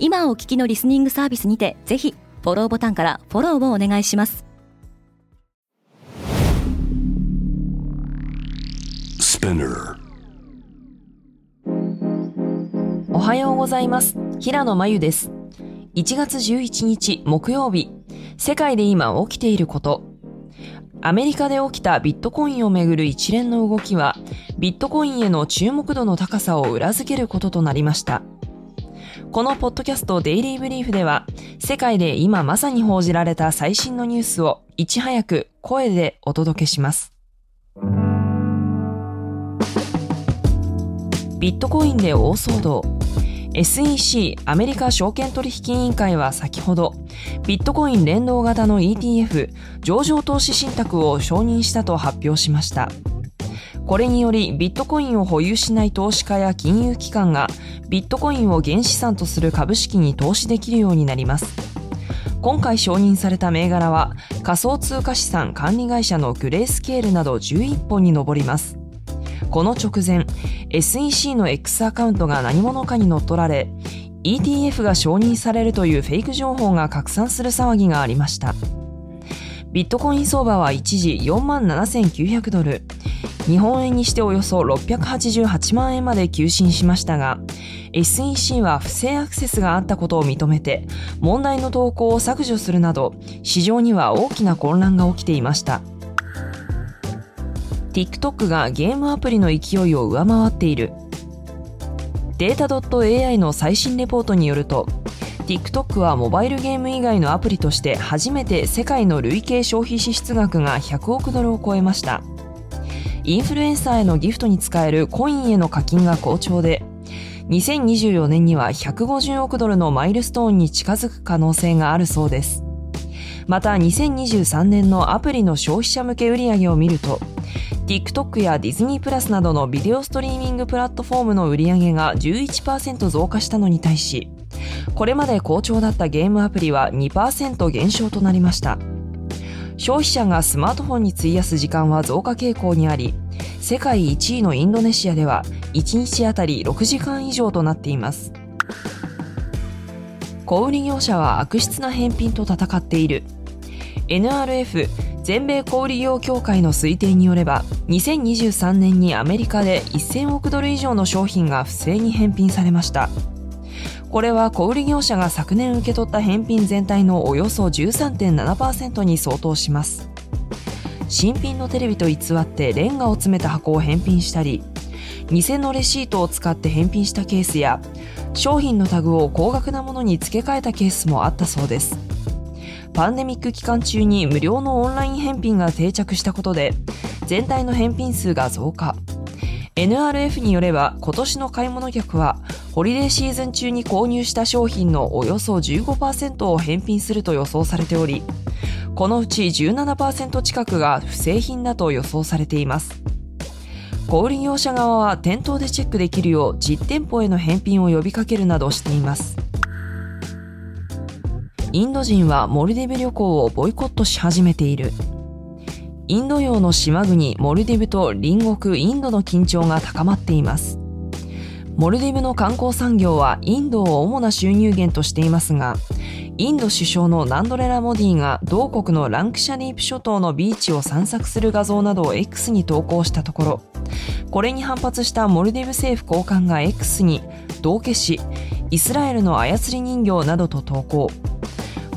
今お聞きのリスニングサービスにてぜひフォローボタンからフォローをお願いします。おはようございます。平野真由です。1月11日木曜日。世界で今起きていること。アメリカで起きたビットコインをめぐる一連の動きはビットコインへの注目度の高さを裏付けることとなりましたこのポッドキャストデイリーブリーフでは、世界で今まさに報じられた最新のニュースをいち早く声でお届けします。ビットコインで大騒動。SEC アメリカ証券取引委員会は先ほどビットコイン連動型の ETF 上場投資信託を承認したと発表しましたこれによりビットコインを保有しない投資家や金融機関がビットコインを原資産とする株式に投資できるようになります。今回承認された銘柄は仮想通貨資産管理会社のグレースケールなど11本に上ります。この直前、SEC の X アカウントが何者かに乗っ取られ、ETF が承認されるというフェイク情報が拡散する騒ぎがありました。ビットコイン相場は一時47,900ドル、日本円にしておよそ688万円まで急進しましたが、SEC は不正アクセスがあったことを認めて、問題の投稿を削除するなど、市場には大きな混乱が起きていました。TikTok がゲームアプリの勢いを上回っている。データ .ai の最新レポートによると、TikTok はモバイルゲーム以外のアプリとして初めて世界の累計消費支出額が100億ドルを超えました。インフルエンサーへのギフトに使えるコインへの課金が好調で、2024年には150億ドルのマイルストーンに近づく可能性があるそうです。また2023年のアプリの消費者向け売上を見ると、TikTok やディズニープラスなどのビデオストリーミングプラットフォームの売り上げが11%増加したのに対し、これまで好調だったゲームアプリは2%減少となりました。消費者がスマートフォンに費やす時間は増加傾向にあり、世界1位のインドネシアでは1日あたり6時間以上となっています。小売業者は悪質な返品と戦っている。NRF 全米小売業協会の推定によれば、2023年にアメリカで1000億ドル以上の商品が不正に返品されました。これは小売業者が昨年受け取った返品全体のおよそ13.7%に相当します。新品のテレビと偽ってレンガを詰めた箱を返品したり、偽のレシートを使って返品したケースや、商品のタグを高額なものに付け替えたケースもあったそうです。パンデミック期間中に無料のオンライン返品が定着したことで、全体の返品数が増加。NRF によれば今年の買い物客はホリデーシーズン中に購入した商品のおよそ15%を返品すると予想されておりこのうち17%近くが不正品だと予想されています。小売業者側は店頭でチェックできるよう実店舗への返品を呼びかけるなどしています。インド人はモルディブ旅行をボイコットし始めている。インド洋の島国モルディブと隣国インドの緊張が高まっています。モルディブの観光産業はインドを主な収入源としていますが、インド首相のナレンドラ・モディが同国のラクシャディープ諸島のビーチを散策する画像などを X に投稿したところ、これに反発したモルディブ政府高官が X に道化師、イスラエルの操り人形などと投稿。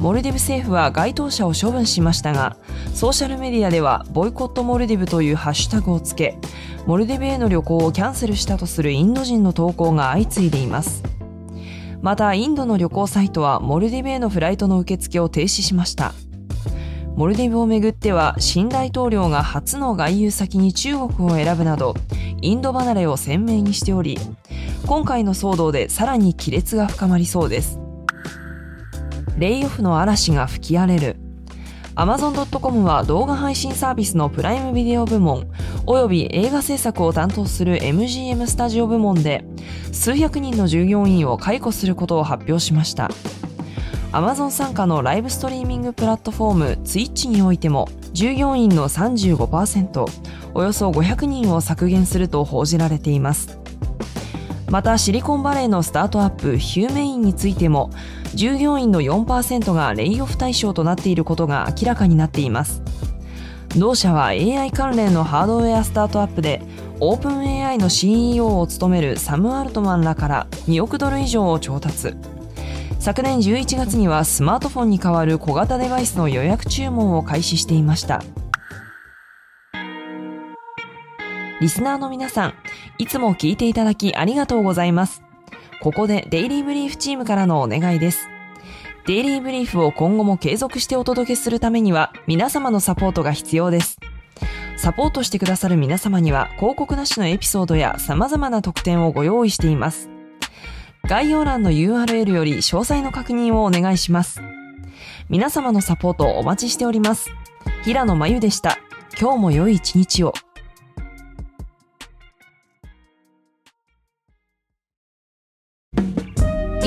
モルディブ政府は該当者を処分しましたが、ソーシャルメディアではボイコットモルディブというハッシュタグをつけ、モルディブへの旅行をキャンセルしたとするインド人の投稿が相次いでいます。また、インドの旅行サイトはモルディブへのフライトの受付を停止しました。モルディブをめぐっては、新大統領が初の外遊先に中国を選ぶなど、インド離れを鮮明にしており、今回の騒動でさらに亀裂が深まりそうです。レイオフの嵐が吹き荒れる。Amazon.com は動画配信サービスのプライムビデオ部門および映画制作を担当する MGM スタジオ部門で数百人の従業員を解雇することを発表しました。Amazon 傘下のライブストリーミングプラットフォーム Twitch においても従業員の35%およそ500人を削減すると報じられています。またシリコンバレーのスタートアップヒューメインについても従業員の4%がレイオフ対象となっていることが明らかになっています。同社は AI 関連のハードウェアスタートアップでオープン AI の CEO を務めるサム・アルトマンらから2億ドル以上を調達。昨年11月にはスマートフォンに代わる小型デバイスの予約注文を開始していました。リスナーの皆さんいつも聞いていただきありがとうございます。ここでデイリーブリーフチームからのお願いです。デイリーブリーフを今後も継続してお届けするためには皆様のサポートが必要です。サポートしてくださる皆様には広告なしのエピソードや様々な特典をご用意しています。概要欄の URL より詳細の確認をお願いします。皆様のサポートをお待ちしております。平野真由でした。今日も良い一日を。